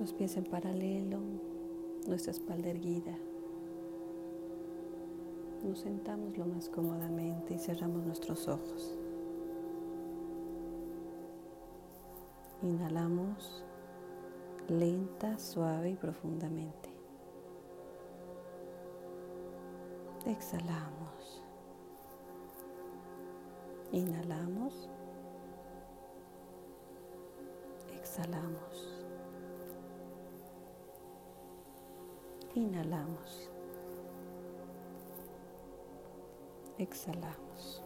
Los pies en paralelo, nuestra espalda erguida. Nos sentamos lo más cómodamente y cerramos nuestros ojos. Inhalamos lenta, suave y profundamente. Exhalamos. Inhalamos. Exhalamos. Inhalamos. Exhalamos.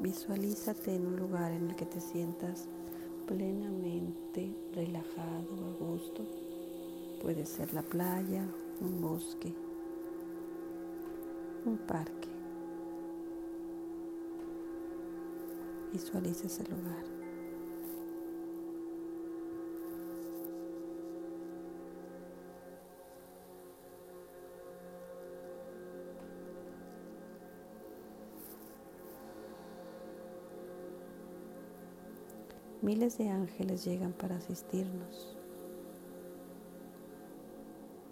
Visualízate en un lugar en el que te sientas plenamente relajado, a gusto. Puede ser la playa, un bosque, un parque. Visualiza ese lugar. Miles de ángeles llegan para asistirnos.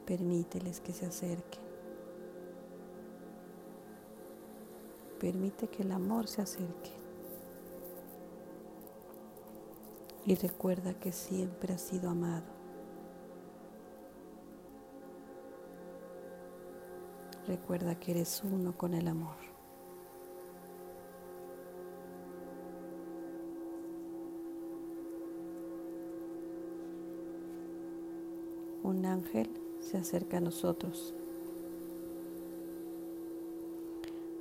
Permíteles que se acerquen. Permite que el amor se acerque. Y recuerda que siempre has sido amado. Recuerda que eres uno con el amor. un ángel se acerca a nosotros.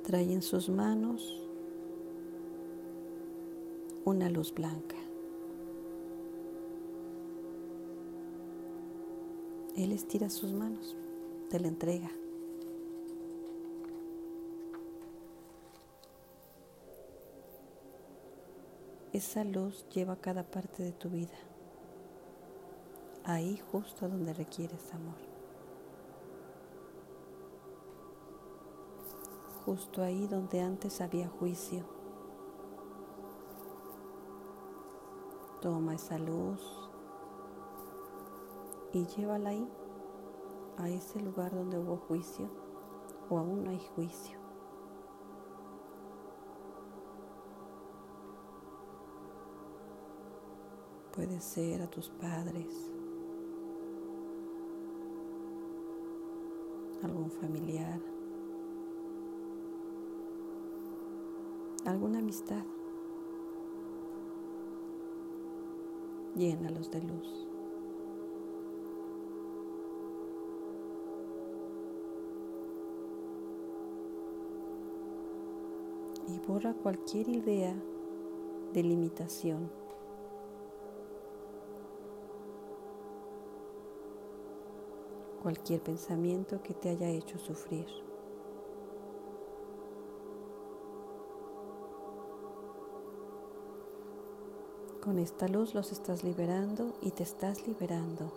Trae en sus manos una luz blanca. Él estira sus manos, te la entrega. Esa luz lleva cada parte de tu vida ahí justo donde requieres amor. Justo ahí donde antes había juicio. Toma esa luz y llévala ahí, a ese lugar donde hubo juicio o aún no hay juicio. Puede ser a tus padres, algún familiar, alguna amistad. Llénalos de luz. Y borra cualquier idea de limitación cualquier pensamiento que te haya hecho sufrir. Con esta luz los estás liberando y te estás liberando.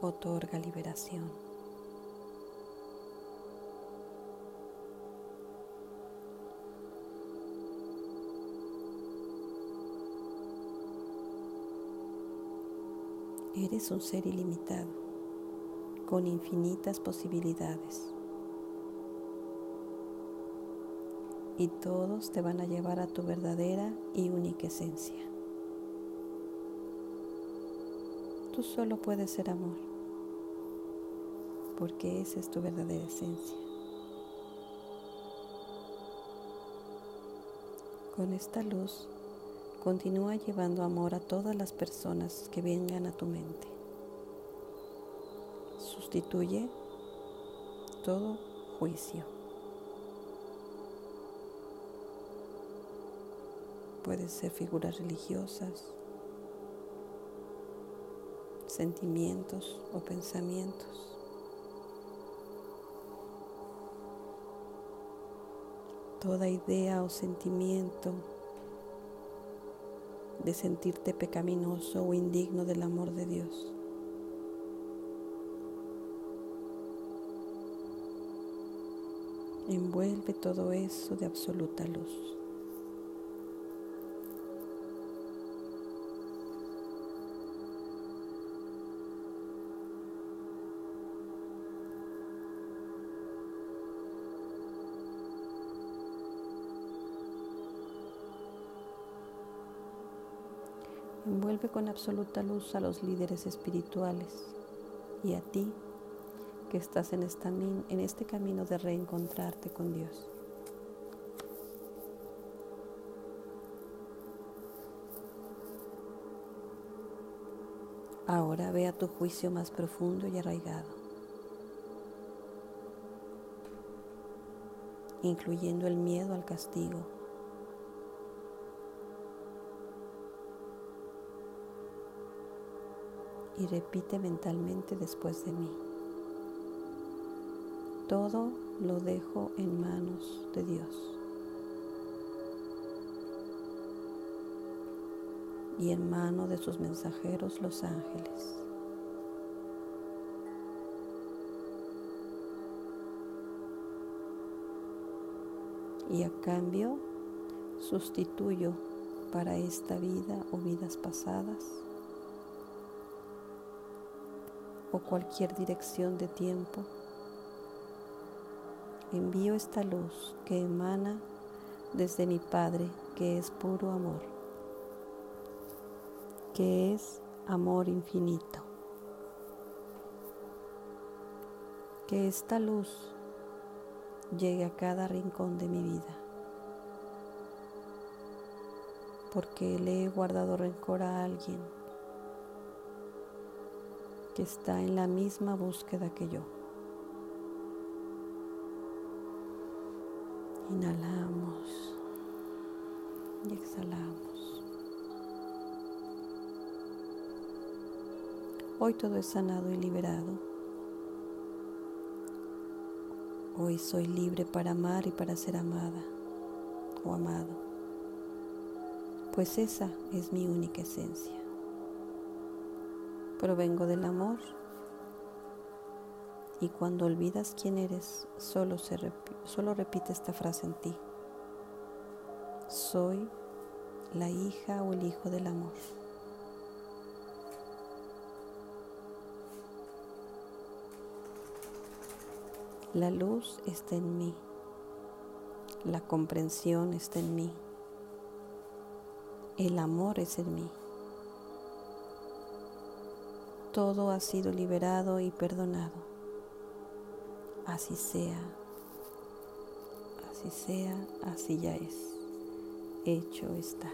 Otorga liberación. Eres un ser ilimitado, con infinitas posibilidades. Y todos te van a llevar a tu verdadera y única esencia. Tú solo puedes ser amor, porque esa es tu verdadera esencia. Con esta luz Continúa llevando amor a todas las personas que vengan a tu mente. Sustituye todo juicio. Pueden ser figuras religiosas, sentimientos o pensamientos. toda idea o sentimiento de sentirte pecaminoso o indigno del amor de Dios. Envuelve todo eso de absoluta luz. Envuelve con absoluta luz a los líderes espirituales y a ti que estás en, este camino de reencontrarte con Dios. Ahora ve a tu juicio más profundo y arraigado, incluyendo el miedo al castigo y repite mentalmente después de mí. Todo lo dejo en manos de Dios. y en mano de sus mensajeros los ángeles. Y a cambio sustituyo para esta vida o vidas pasadas o cualquier dirección de tiempo, envío esta luz que emana desde mi Padre, que es puro amor, que es amor infinito. Que esta luz llegue a cada rincón de mi vida, porque le he guardado rencor a alguien que está en la misma búsqueda que yo. Inhalamos y exhalamos. Hoy todo es sanado y liberado. Hoy soy libre para amar y para ser amada o amado, pues esa es mi única esencia provengo del amor. Y cuando olvidas quién eres, solo, se solo repite esta frase en ti. Soy la hija o el hijo del amor. La luz está en mí. La comprensión está en mí. El amor es en mí todo ha sido liberado y perdonado. Así sea, así sea, así ya es. Hecho está.